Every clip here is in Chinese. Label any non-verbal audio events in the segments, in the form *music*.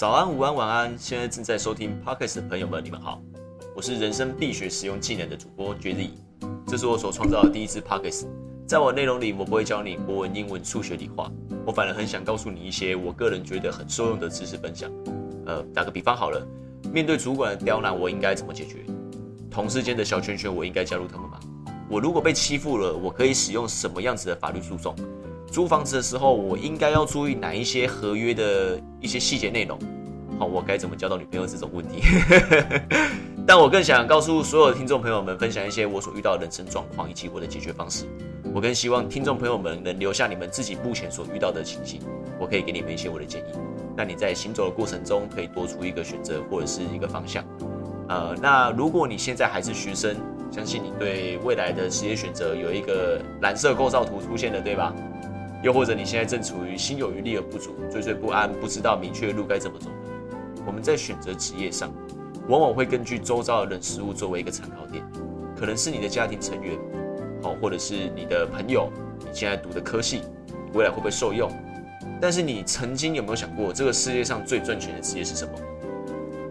早安、午安、晚安！现在正在收听 Podcast 的朋友们，你们好，我是人生必学实用技能的主播 Jerry，这是我所创造的第一支 Podcast。在我内容里，我不会教你国文、英文、数学、理化，我反而很想告诉你一些我个人觉得很受用的知识分享。呃，打个比方好了，面对主管的刁难，我应该怎么解决？同事间的小圈圈，我应该加入他们吗？我如果被欺负了，我可以使用什么样子的法律诉讼？租房子的时候，我应该要注意哪一些合约的一些细节内容？好，我该怎么交到女朋友这种问题？*laughs* 但我更想告诉所有的听众朋友们，分享一些我所遇到的人生状况以及我的解决方式。我更希望听众朋友们能留下你们自己目前所遇到的情形，我可以给你们一些我的建议。那你在行走的过程中，可以多出一个选择或者是一个方向。呃，那如果你现在还是学生，相信你对未来的职业选择有一个蓝色构造图出现了，对吧？又或者你现在正处于心有余力而不足、惴惴不安，不知道明确的路该怎么走。我们在选择职业上，往往会根据周遭的人事物作为一个参考点，可能是你的家庭成员，好，或者是你的朋友，你现在读的科系，未来会不会受用？但是你曾经有没有想过，这个世界上最赚钱的职业是什么？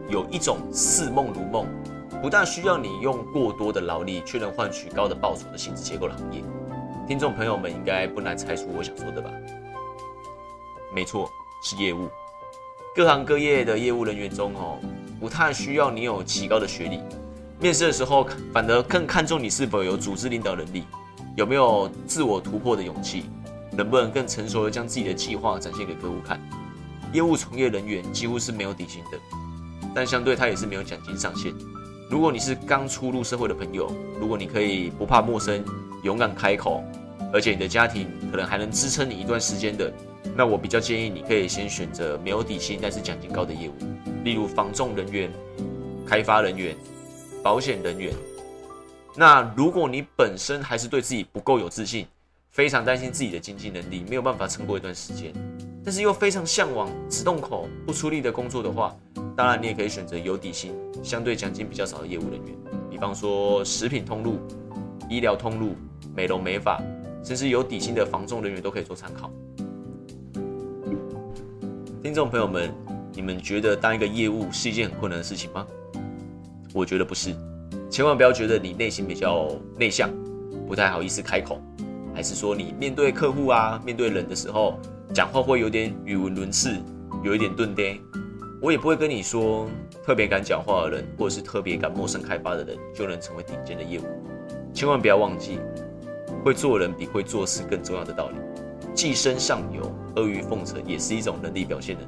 有一种似梦如梦，不但需要你用过多的劳力，却能换取高的报酬的薪资结构的行业。听众朋友们应该不难猜出我想说的吧？没错，是业务。各行各业的业务人员中，哦，不太需要你有极高的学历。面试的时候，反而更看重你是否有组织领导能力，有没有自我突破的勇气，能不能更成熟的将自己的计划展现给客户看。业务从业人员几乎是没有底薪的，但相对他也是没有奖金上限。如果你是刚出入社会的朋友，如果你可以不怕陌生，勇敢开口。而且你的家庭可能还能支撑你一段时间的，那我比较建议你可以先选择没有底薪但是奖金高的业务，例如防重人员、开发人员、保险人员。那如果你本身还是对自己不够有自信，非常担心自己的经济能力没有办法撑过一段时间，但是又非常向往只动口不出力的工作的话，当然你也可以选择有底薪、相对奖金比较少的业务人员，比方说食品通路、医疗通路、美容美发。甚至有底薪的防重人员都可以做参考。听众朋友们，你们觉得当一个业务是一件很困难的事情吗？我觉得不是，千万不要觉得你内心比较内向，不太好意思开口，还是说你面对客户啊、面对人的时候，讲话会有点语无伦次，有一点钝呆。我也不会跟你说，特别敢讲话的人，或者是特别敢陌生开发的人，就能成为顶尖的业务。千万不要忘记。会做人比会做事更重要的道理，寄生上游、阿谀奉承也是一种能力表现的。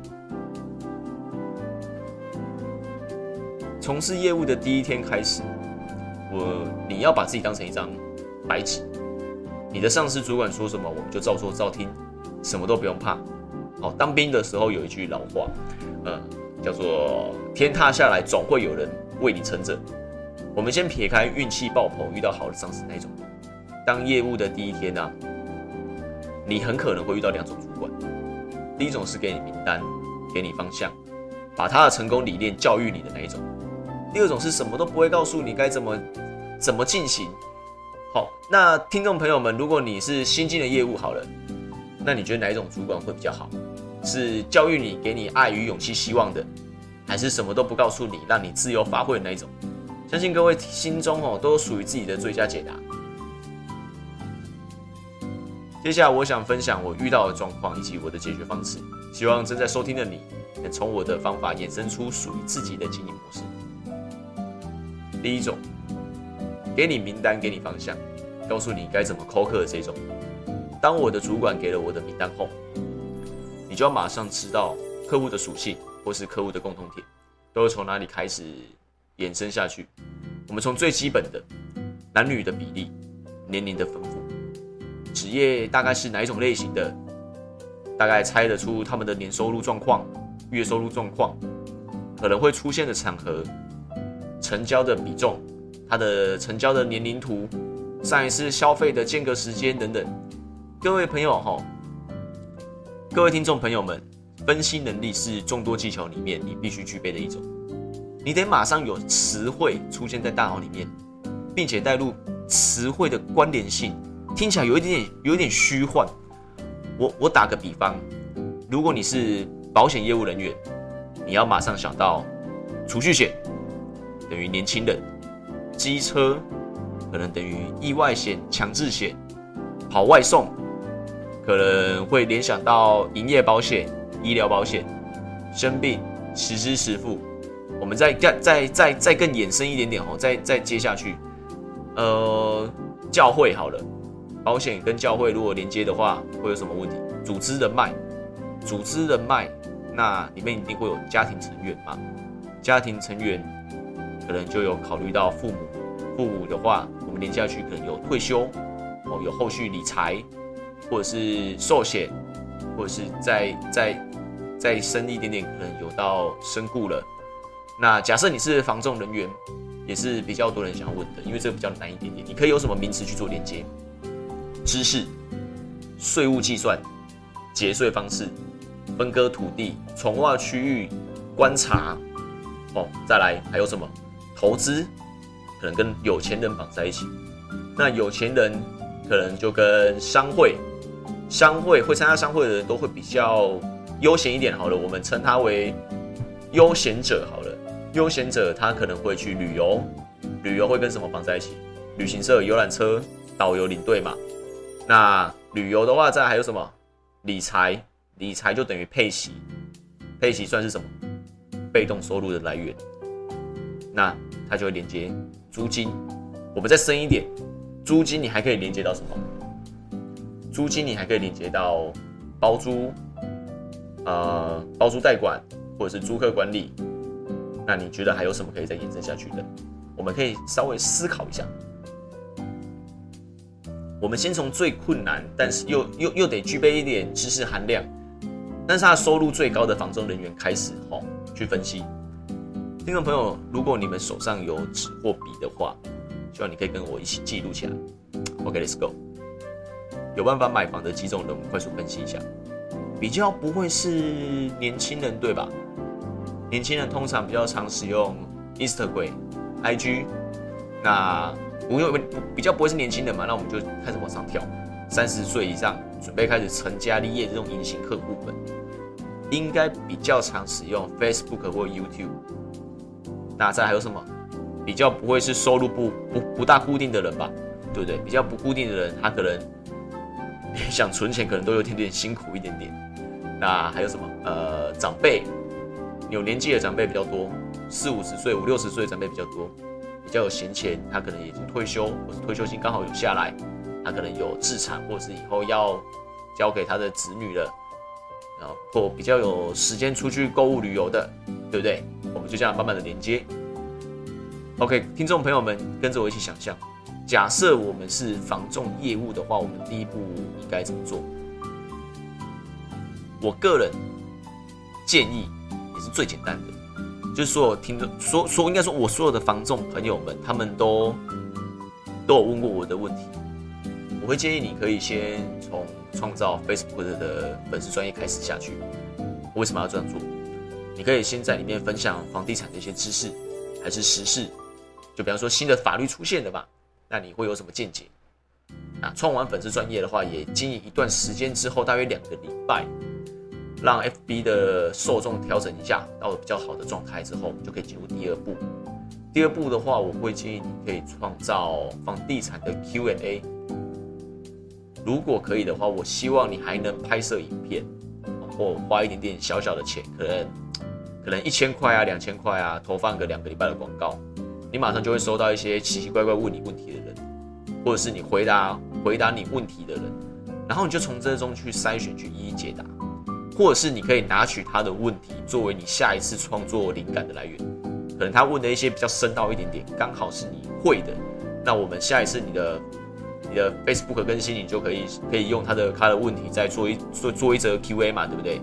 从事业务的第一天开始，我你要把自己当成一张白纸，你的上司主管说什么，我们就照做照听，什么都不用怕。好，当兵的时候有一句老话，呃，叫做“天塌下来总会有人为你撑着”。我们先撇开运气爆棚遇到好的上司那种。当业务的第一天呢，你很可能会遇到两种主管。第一种是给你名单、给你方向，把他的成功理念教育你的那一种；第二种是什么都不会告诉你该怎么怎么进行。好，那听众朋友们，如果你是新进的业务好了，那你觉得哪一种主管会比较好？是教育你、给你爱与勇气、希望的，还是什么都不告诉你，让你自由发挥的那一种？相信各位心中哦，都属于自己的最佳解答。接下来，我想分享我遇到的状况以及我的解决方式，希望正在收听的你能从我的方法衍生出属于自己的经营模式。第一种，给你名单，给你方向，告诉你该怎么扣客的这种。当我的主管给了我的名单后，你就要马上知道客户的属性或是客户的共同点，都是从哪里开始延伸下去。我们从最基本的男女的比例、年龄的分布。职业大概是哪一种类型的？大概猜得出他们的年收入状况、月收入状况，可能会出现的场合、成交的比重、他的成交的年龄图、上一次消费的间隔时间等等。各位朋友哈，各位听众朋友们，分析能力是众多技巧里面你必须具备的一种。你得马上有词汇出现在大脑里面，并且带入词汇的关联性。听起来有一点点有一点虚幻。我我打个比方，如果你是保险业务人员，你要马上想到储蓄险等于年轻人，机车可能等于意外险、强制险，跑外送可能会联想到营业保险、医疗保险，生病实支实付。我们再再再再再更延伸一点点哦，再再接下去，呃，教会好了，保险跟教会如果连接的话，会有什么问题？组织人脉，组织人脉，那里面一定会有家庭成员嘛？家庭成员可能就有考虑到父母，父母的话，我们连下去可能有退休，哦，有后续理财，或者是寿险，或者是再再再深一点点，可能有到身故了。那假设你是防重人员，也是比较多人想要问的，因为这个比较难一点点。你可以有什么名词去做连接？知识、税务计算、节税方式、分割土地、从化区域观察，哦，再来还有什么？投资，可能跟有钱人绑在一起。那有钱人可能就跟商会，商会会参加商会的人都会比较悠闲一点。好了，我们称他为悠闲者。好了。悠闲者他可能会去旅游，旅游会跟什么绑在一起？旅行社、游览车、导游、领队嘛。那旅游的话，再还有什么？理财，理财就等于配息，配息算是什么？被动收入的来源。那它就会连接租金。我们再深一点，租金你还可以连接到什么？租金你还可以连接到包租，呃，包租代管或者是租客管理。那你觉得还有什么可以再延伸下去的？我们可以稍微思考一下。我们先从最困难，但是又又又得具备一点知识含量，但是他收入最高的房中人员开始吼去分析。听众朋友，如果你们手上有纸或笔的话，希望你可以跟我一起记录起来。OK，Let's go。有办法买房的几种人，我们快速分析一下。比较不会是年轻人，对吧？年轻人通常比较常使用 Instagram、IG，那不用不比较不会是年轻人嘛？那我们就开始往上跳，三十岁以上准备开始成家立业这种隐形客户们，应该比较常使用 Facebook 或 YouTube。那再还有什么？比较不会是收入不不不大固定的人吧？对不对？比较不固定的人，他可能 *laughs* 想存钱，可能都有点点辛苦一点点。那还有什么？呃，长辈。有年纪的长辈比较多，四五十岁、五六十岁的长辈比较多，比较有闲钱，他可能已经退休，或是退休金刚好有下来，他可能有自产，或是以后要交给他的子女了，然后或比较有时间出去购物旅游的，对不对？我们就这样慢慢的连接。OK，听众朋友们，跟着我一起想象，假设我们是防重业务的话，我们第一步应该怎么做？我个人建议也。是最简单的，就是说，听着说说，应该说，我所有的房仲朋友们，他们都都有问过我的问题。我会建议你可以先从创造 Facebook 的粉丝专业开始下去。为什么要这样做？你可以先在里面分享房地产的一些知识，还是时事，就比方说新的法律出现的吧，那你会有什么见解？啊，创完粉丝专业的话，也经营一段时间之后，大约两个礼拜。让 FB 的受众调整一下，到了比较好的状态之后，就可以进入第二步。第二步的话，我会建议你可以创造房地产的 Q&A。如果可以的话，我希望你还能拍摄影片，或花一点点小小的钱，可能可能一千块啊、两千块啊，投放个两个礼拜的广告，你马上就会收到一些奇奇怪怪问你问题的人，或者是你回答回答你问题的人，然后你就从这中去筛选，去一一解答。或者是你可以拿取他的问题作为你下一次创作灵感的来源，可能他问的一些比较深奥一点点，刚好是你会的，那我们下一次你的你的 Facebook 更新，你就可以可以用他的他的问题再做一做做一则 Q&A 嘛，对不对？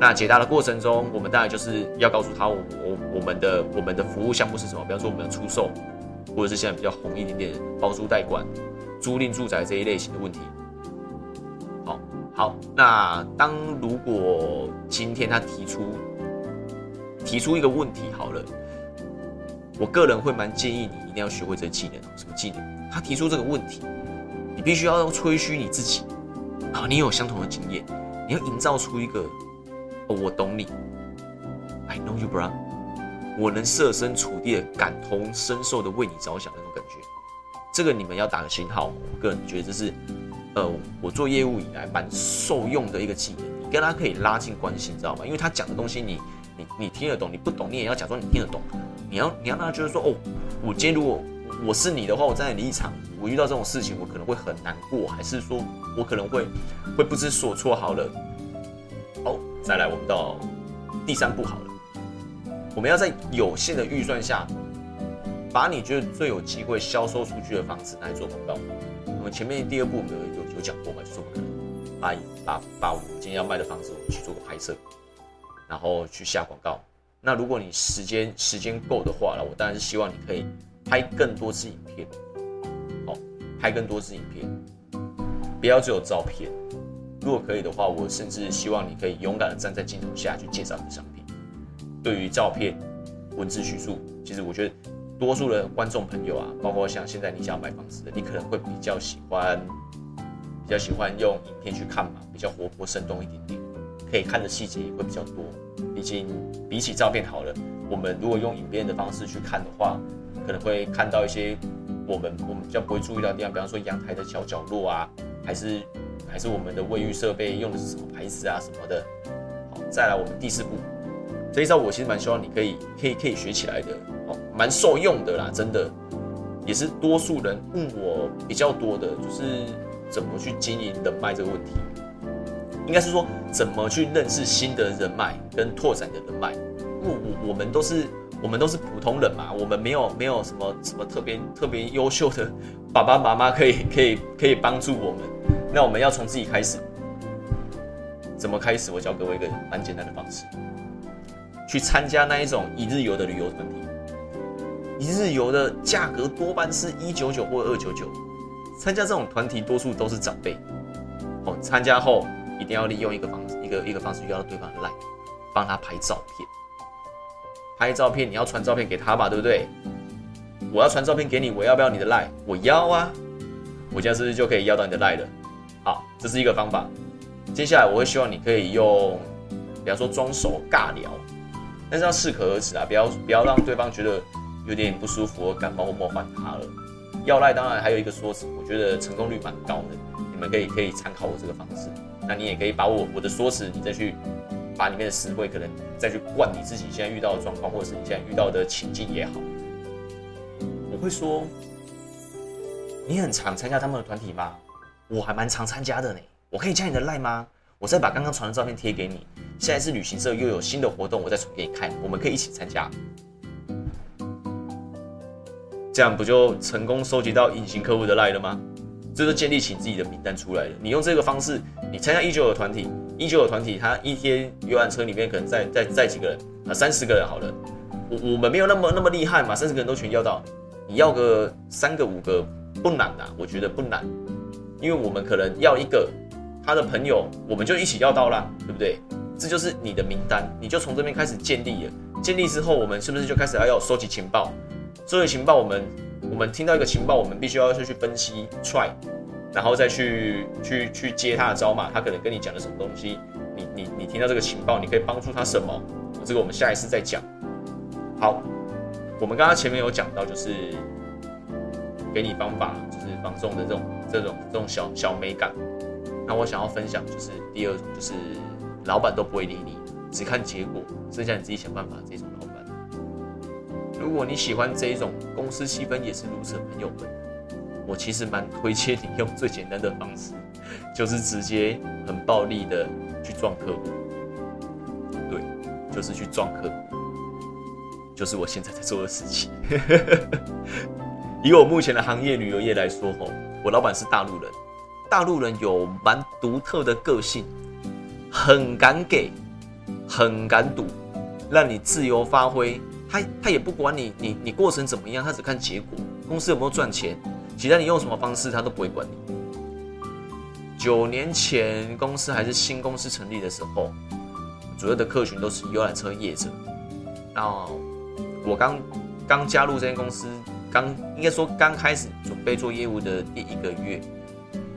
那解答的过程中，我们当然就是要告诉他我我我们的我们的服务项目是什么，比方说我们的出售，或者是现在比较红一点点包租代管、租赁住宅这一类型的问题。好，那当如果今天他提出提出一个问题，好了，我个人会蛮建议你一定要学会这个技能。什么技能？他提出这个问题，你必须要用吹嘘你自己啊，你有相同的经验，你要营造出一个哦，我懂你，I know you, bro。我能设身处地的感同身受的为你着想那种感觉。这个你们要打个星号。我个人觉得这是，呃，我做业务以来蛮受用的一个技能。你跟他可以拉近关系，你知道吗？因为他讲的东西你你你听得懂，你不懂你也要假装你听得懂。你要你要让他觉得说，哦，我今天如果我是你的话，我站在你立场，我遇到这种事情，我可能会很难过，还是说我可能会会不知所措。好了，哦，再来我们到第三步好了。我们要在有限的预算下，把你觉得最有机会销售出去的房子来做广告。前面第二步我们有有有讲过嘛，就是把把把我们今天要卖的房子，我们去做个拍摄，然后去下广告。那如果你时间时间够的话了，我当然是希望你可以拍更多支影片，好，拍更多支影片，不要只有照片。如果可以的话，我甚至希望你可以勇敢的站在镜头下去介绍你的商品。对于照片、文字叙述，其实我觉得多数的观众朋友啊，包括像现在你想要买房子的，你可能会比较喜欢，比较喜欢用影片去看嘛，比较活泼生动一点点，可以看的细节也会比较多。毕竟比起照片好了，我们如果用影片的方式去看的话，可能会看到一些我们我们比较不会注意到的地方，比方说阳台的小角落啊，还是还是我们的卫浴设备用的是什么牌子啊什么的。好，再来我们第四步。这一招我其实蛮希望你可以可以可以学起来的，蛮受用的啦，真的，也是多数人问我比较多的，就是怎么去经营人脉这个问题，应该是说怎么去认识新的人脉跟拓展的人脉。我我我们都是我们都是普通人嘛，我们没有没有什么什么特别特别优秀的 *laughs* 爸爸妈妈可以可以可以帮助我们，那我们要从自己开始，怎么开始？我教各位一个蛮简单的方式。去参加那一种一日游的旅游团体，一日游的价格多半是一九九或二九九。参加这种团体多数都是长辈。哦，参加后一定要利用一个方式，一个一个方式要到对方的 line，帮他拍照片。拍照片你要传照片给他吧，对不对？我要传照片给你，我要不要你的 line？我要啊。我这样是不是就可以要到你的 line 了？好，这是一个方法。接下来我会希望你可以用，比方说装熟尬聊。但是要适可而止啊，不要不要让对方觉得有点不舒服我感冒或冒犯他了。要赖当然还有一个说辞，我觉得成功率蛮高的，你们可以可以参考我这个方式。那你也可以把我我的说辞，你再去把里面的词汇可能再去灌你自己现在遇到的状况，或者是你现在遇到的情境也好。我会说，你很常参加他们的团体吗？我还蛮常参加的呢。我可以加你的赖吗？我再把刚刚传的照片贴给你。现在是旅行社又有新的活动，我再传给你看，我们可以一起参加。这样不就成功收集到隐形客户的赖了吗？这就建立起自己的名单出来了。你用这个方式，你参加一九九团体，一九九团体，他一天游览车里面可能载载载几个人啊？三十个人好了。我我们没有那么那么厉害嘛，三十个人都全要到，你要个三个五个不难啊，我觉得不难，因为我们可能要一个。他的朋友，我们就一起要到啦，对不对？这就是你的名单，你就从这边开始建立了。建立之后，我们是不是就开始要要收集情报？收集情报，我们我们听到一个情报，我们必须要去去分析、try，然后再去去去接他的招嘛。他可能跟你讲的什么东西？你你你听到这个情报，你可以帮助他什么？这个我们下一次再讲。好，我们刚刚前面有讲到，就是给你方法，就是防重的这种这种这种小小美感。那我想要分享就是第二种，就是老板都不会理你，只看结果，剩下你自己想办法这种。如果你喜欢这一种公司气氛也是如此朋友们，我其实蛮推荐你用最简单的方式，就是直接很暴力的去撞客户。对，就是去撞客户，就是我现在在做的事情。*laughs* 以我目前的行业旅游业来说，吼，我老板是大陆人。大陆人有蛮独特的个性，很敢给，很敢赌，让你自由发挥。他他也不管你你你过程怎么样，他只看结果。公司有没有赚钱，其他你用什么方式，他都不会管你。九年前公司还是新公司成立的时候，主要的客群都是游览车业者。那我刚刚加入这间公司，刚应该说刚开始准备做业务的第一个月。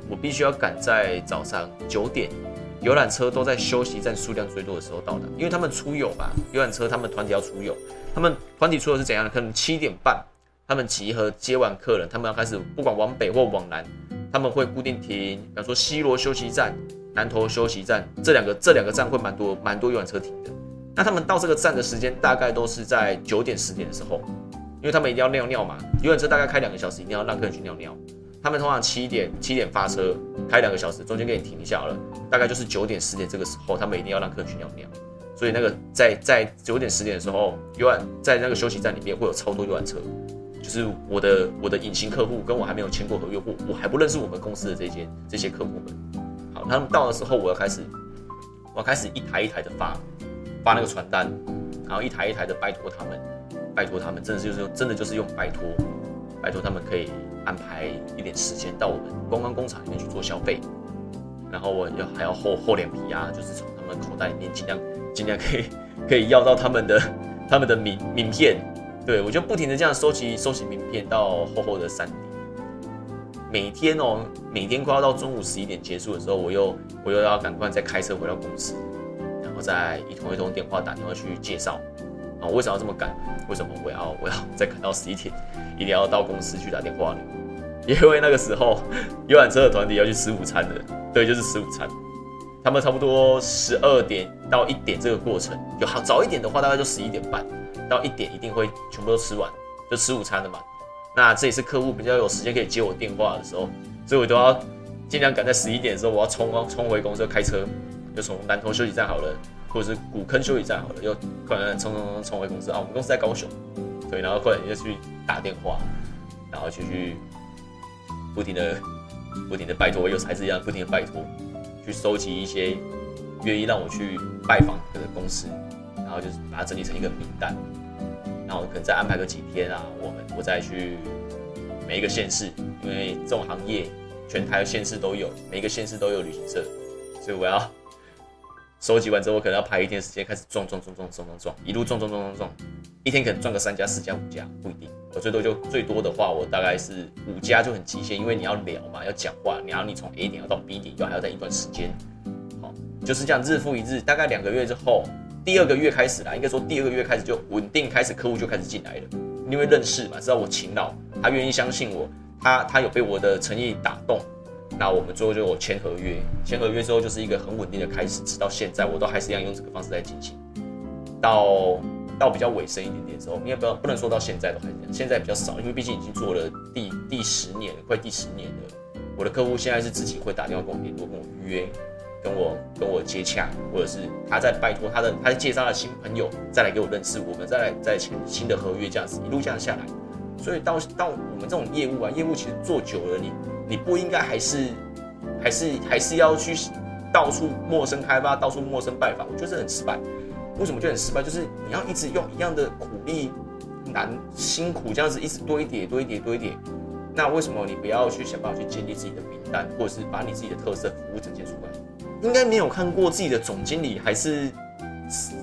我必须要赶在早上九点，游览车都在休息站数量最多的时候到达，因为他们出游吧，游览车他们团体要出游，他们团体出游是怎样的？可能七点半他们集合接完客人，他们要开始不管往北或往南，他们会固定停，比方说西罗休息站、南投休息站这两个这两个站会蛮多蛮多游览车停的。那他们到这个站的时间大概都是在九点十点的时候，因为他们一定要尿尿嘛，游览车大概开两个小时，一定要让客人去尿尿。他们通常七点七点发车，开两个小时，中间给你停一下了，大概就是九点十点这个时候，他们一定要让客群尿尿。所以那个在在九点十点的时候，游览在那个休息站里面会有超多游览车，就是我的我的隐形客户，跟我还没有签过合约，户我还不认识我们公司的这些这些客户们。好，他们到的时候，我要开始我要开始一台一台的发发那个传单，然后一台一台的拜托他们，拜托他们，真的就是用真的就是用拜托，拜托他们可以。安排一点时间到我们观光工厂里面去做消费，然后我要还要厚厚脸皮啊，就是从他们口袋里面尽量尽量可以 *laughs* 可以要到他们的他们的名名片，对我就不停的这样收集收集名片到厚厚的三叠，每天哦每天快要到中午十一点结束的时候，我又我又要赶快再开车回到公司，然后再一通一通电话打电话去介绍。啊，为什么要这么赶？为什么我要我要 *laughs* 再赶到十一点，一定要到公司去打电话呢？*laughs* 因为那个时候游览车的团体要去吃午餐的，对，就是吃午餐。他们差不多十二点到一点这个过程，有好早一点的话，大概就十一点半到一点，一定会全部都吃完，就吃午餐的嘛。那这也是客户比较有时间可以接我电话的时候，所以我都要尽量赶在十一点的时候，我要冲冲回公司开车，就从南头休息站好了。或者是古坑休息站好了，又可能冲冲冲冲回公司啊。我们公司在高雄，对，然后或者又去打电话，然后就去不停的、不停的拜托，又还是一样不停的拜托，去收集一些愿意让我去拜访的公司，然后就是把它整理成一个名单，然后可能再安排个几天啊，我们我再去每一个县市，因为这种行业全台的县市都有，每一个县市都有旅行社，所以我要。收集完之后，我可能要排一天时间开始撞撞撞撞撞撞撞，一路撞撞撞撞撞，一天可能撞个三家四家五家不一定，我最多就最多的话，我大概是五家就很极限，因为你要聊嘛，要讲话，然后你从 A 点要到 B 点，就还要在一段时间，好，就是这样日复一日，大概两个月之后，第二个月开始啦，应该说第二个月开始就稳定开始，客户就开始进来了，因为认识嘛，知道我勤劳，他愿意相信我，他他有被我的诚意打动。那我们最后就签合约，签合约之后就是一个很稳定的开始，直到现在我都还是一样用这个方式在进行。到到比较尾声一点点的时候，应该不要不能说到现在都还这样，现在比较少，因为毕竟已经做了第第十年，快第十年了。我的客户现在是自己会打电话跟我联络，跟我预约，跟我跟我接洽，或者是他在拜托他的，他介绍他的新朋友再来给我认识，我们再来再签新的合约这样子，一路这样下来。所以到到我们这种业务啊，业务其实做久了，你你不应该还是还是还是要去到处陌生开发，到处陌生拜访，我觉得这很失败。为什么就很失败？就是你要一直用一样的苦力难辛苦这样子一直堆叠堆叠堆叠。那为什么你不要去想办法去建立自己的名单，或者是把你自己的特色服务呈现出来？应该没有看过自己的总经理还是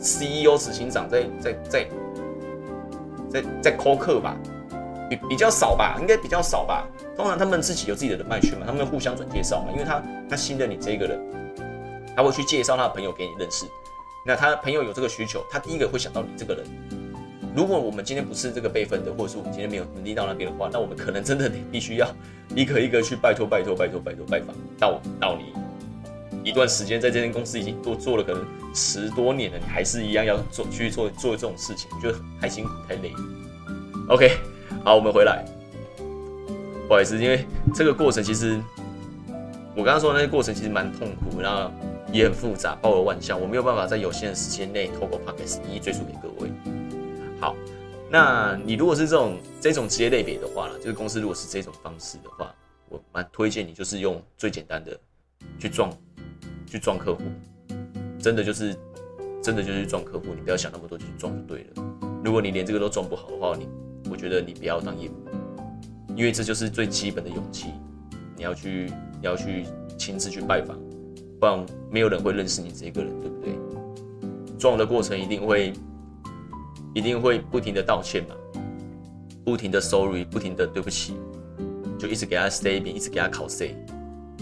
CEO 执行长在在在在在扣客吧？比比较少吧，应该比较少吧。通常他们自己有自己的人脉圈嘛，他们互相转介绍嘛。因为他他信任你这个人，他会去介绍他的朋友给你认识。那他朋友有这个需求，他第一个会想到你这个人。如果我们今天不是这个辈分的，或者是我们今天没有能力到那边的话，那我们可能真的必须要一个一个去拜托拜托拜托拜托拜访到到你一段时间，在这间公司已经多做了可能十多年了，你还是一样要做去做做这种事情，我觉得太辛苦太累。OK。好，我们回来。不好意思，因为这个过程其实我刚刚说的那些过程其实蛮痛苦，然后也很复杂，包罗万象，我没有办法在有限的时间内透过 podcast 一一赘述给各位。好，那你如果是这种这种职业类别的话呢，就是公司如果是这种方式的话，我蛮推荐你就是用最简单的去撞去撞客户，真的就是真的就是撞客户，你不要想那么多，就去撞就对了。如果你连这个都撞不好的话，你我觉得你不要当业务，因为这就是最基本的勇气。你要去，你要去亲自去拜访，不然没有人会认识你这个人，对不对？撞的过程一定会，一定会不停的道歉嘛，不停的 sorry，不停的对不起，就一直给他 stay 一遍，一直给他考 say，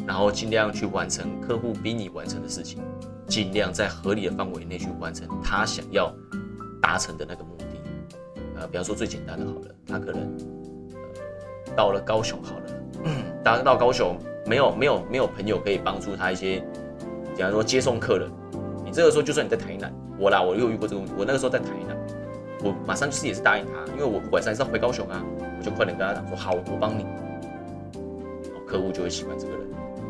然后尽量去完成客户逼你完成的事情，尽量在合理的范围内去完成他想要达成的那个目的。呃，比方说最简单的好了，他可能到了高雄好了，大家到高雄没有没有没有朋友可以帮助他一些，比方说接送客人，你这个时候就算你在台南，我啦我又遇过这个问题，我那个时候在台南，我马上就是也是答应他，因为我晚上是要回高雄啊，我就快点跟他讲说好，我帮你，客户就会喜欢这个人。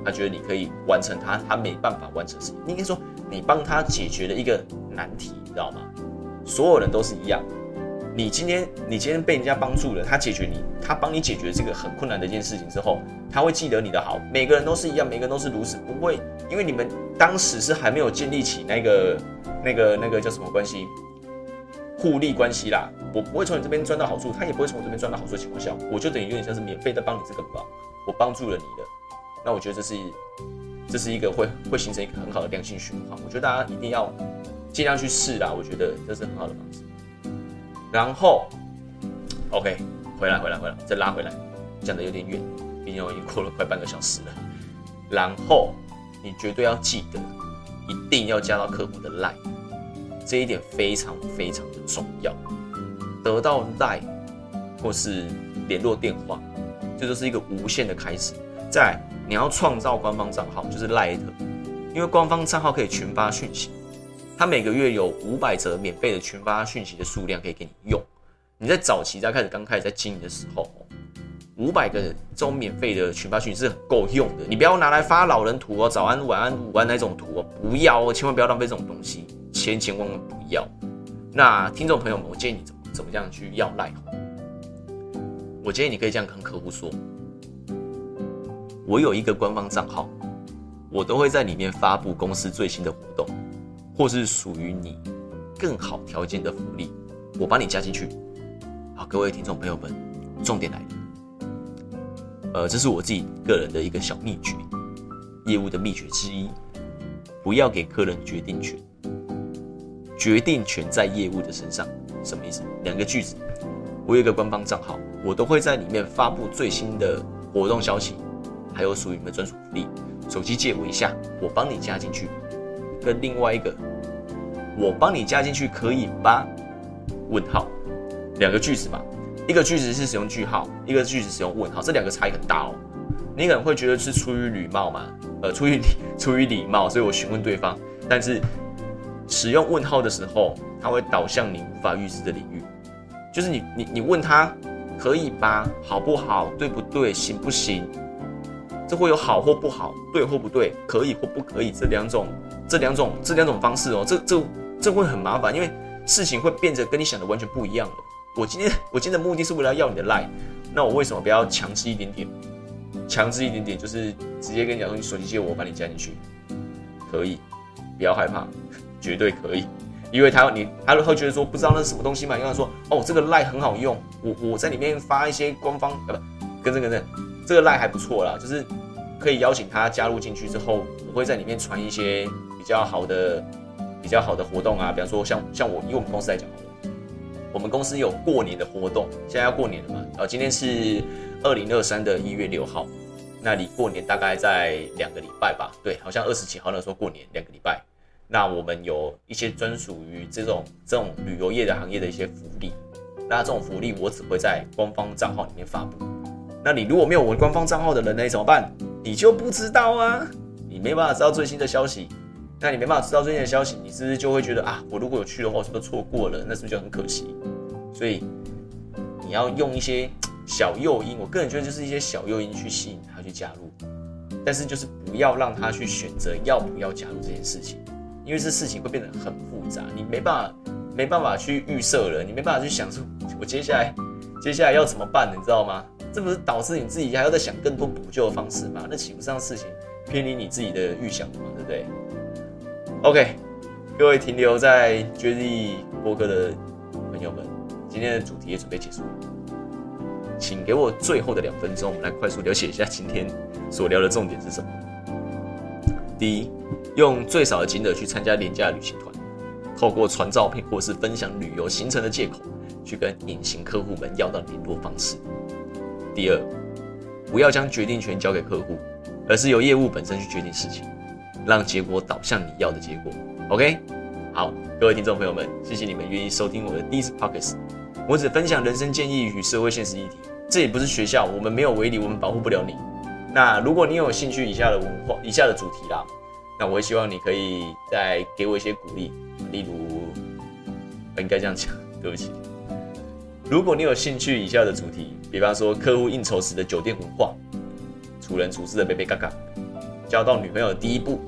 他觉得你可以完成他他没办法完成的事情，你应该说你帮他解决了一个难题，你知道吗？所有人都是一样，你今天你今天被人家帮助了，他解决你，他帮你解决这个很困难的一件事情之后，他会记得你的好。每个人都是一样，每个人都是如此，不会因为你们当时是还没有建立起那个那个那个叫什么关系，互利关系啦。我不会从你这边赚到好处，他也不会从我这边赚到好处的情况下，我就等于有点像是免费的帮你这个忙，我帮助了你的。那我觉得这是，这是一个会会形成一个很好的良性循环。我觉得大家一定要尽量去试啦，我觉得这是很好的方式。然后，OK，回来回来回来，再拉回来，讲的有点远，毕竟我已经过了快半个小时了。然后你绝对要记得，一定要加到客户的 line，这一点非常非常的重要。得到 line 或是联络电话，这就是一个无限的开始。在你要创造官方账号，就是 Light，因为官方账号可以群发讯息，它每个月有五百则免费的群发讯息的数量可以给你用。你在早期在开始刚开始在经营的时候，五百个这种免费的群发讯息是很够用的。你不要拿来发老人图哦，早安、晚安、午安那种图哦，不要哦，千万不要浪费这种东西，千千万万不要。那听众朋友们，我建议你怎么怎么样去要赖？我建议你可以这样跟客户说。我有一个官方账号，我都会在里面发布公司最新的活动，或是属于你更好条件的福利，我帮你加进去。好，各位听众朋友们，重点来了，呃，这是我自己个人的一个小秘诀，业务的秘诀之一，不要给客人决定权，决定权在业务的身上。什么意思？两个句子，我有一个官方账号，我都会在里面发布最新的活动消息。还有属于你们专属福利，手机借我一下，我帮你加进去。跟另外一个，我帮你加进去可以吧？问号，两个句子嘛，一个句子是使用句号，一个句子使用问号，这两个差异很大哦。你可能会觉得是出于礼貌嘛，呃，出于 *laughs* 出于礼貌，所以我询问对方。但是使用问号的时候，它会导向你无法预知的领域，就是你你你问他可以吧？好不好？对不对？行不行？这会有好或不好，对或不对，可以或不可以这两种，这两种，这两种方式哦，这这这会很麻烦，因为事情会变得跟你想的完全不一样了。我今天我今天的目的是为了要你的 line，那我为什么不要强制一点点？强制一点点就是直接跟你讲说，你手机借我，我把你加进去，可以，不要害怕，*laughs* 绝对可以，因为他你他会觉得说不知道那是什么东西嘛，因为他说哦这个 line 很好用，我我在里面发一些官方呃不跟这个这这个 line 还不错啦，就是。可以邀请他加入进去之后，我会在里面传一些比较好的、比较好的活动啊，比方说像像我以我们公司来讲，我们公司有过年的活动，现在要过年了嘛，呃，今天是二零二三的一月六号，那离过年大概在两个礼拜吧，对，好像二十几号那时候过年两个礼拜，那我们有一些专属于这种这种旅游业的行业的一些福利，那这种福利我只会在官方账号里面发布。那你如果没有我官方账号的人呢？怎么办？你就不知道啊，你没办法知道最新的消息。那你没办法知道最新的消息，你是不是就会觉得啊，我如果有去的话，是不是错过了？那是不是就很可惜？所以你要用一些小诱因，我个人觉得就是一些小诱因去吸引他去加入，但是就是不要让他去选择要不要加入这件事情，因为这事情会变得很复杂，你没办法没办法去预设了，你没办法去想出我接下来接下来要怎么办，你知道吗？这不是导致你自己还要再想更多补救的方式吗？那岂不是让事情偏离你自己的预想了吗？对不对？OK，各位停留在绝地播客的朋友们，今天的主题也准备结束了，请给我最后的两分钟，来快速了解一下今天所聊的重点是什么。第一，用最少的金额去参加廉价旅行团，透过传照片或是分享旅游行程的借口，去跟隐形客户们要到联络方式。第二，不要将决定权交给客户，而是由业务本身去决定事情，让结果导向你要的结果。OK，好，各位听众朋友们，谢谢你们愿意收听我的第一次 Podcast。我只分享人生建议与社会现实议题，这也不是学校，我们没有威力，我们保护不了你。那如果你有兴趣以下的文化、以下的主题啦，那我也希望你可以再给我一些鼓励，例如，我应该这样讲，对不起。如果你有兴趣以下的主题，比方说客户应酬时的酒店文化，处人处事的贝贝嘎嘎，交到女朋友的第一步，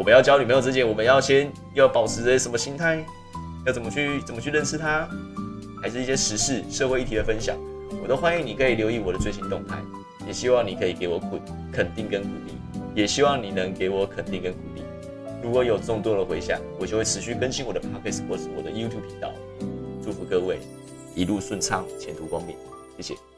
我们要交女朋友之前，我们要先要保持着什么心态，要怎么去怎么去认识她，还是一些时事社会议题的分享，我都欢迎你可以留意我的最新动态。也希望你可以给我鼓肯定跟鼓励，也希望你能给我肯定跟鼓励。如果有众多的回响，我就会持续更新我的 podcast 或是我的 YouTube 频道。祝福各位一路顺畅，前途光明。谢谢。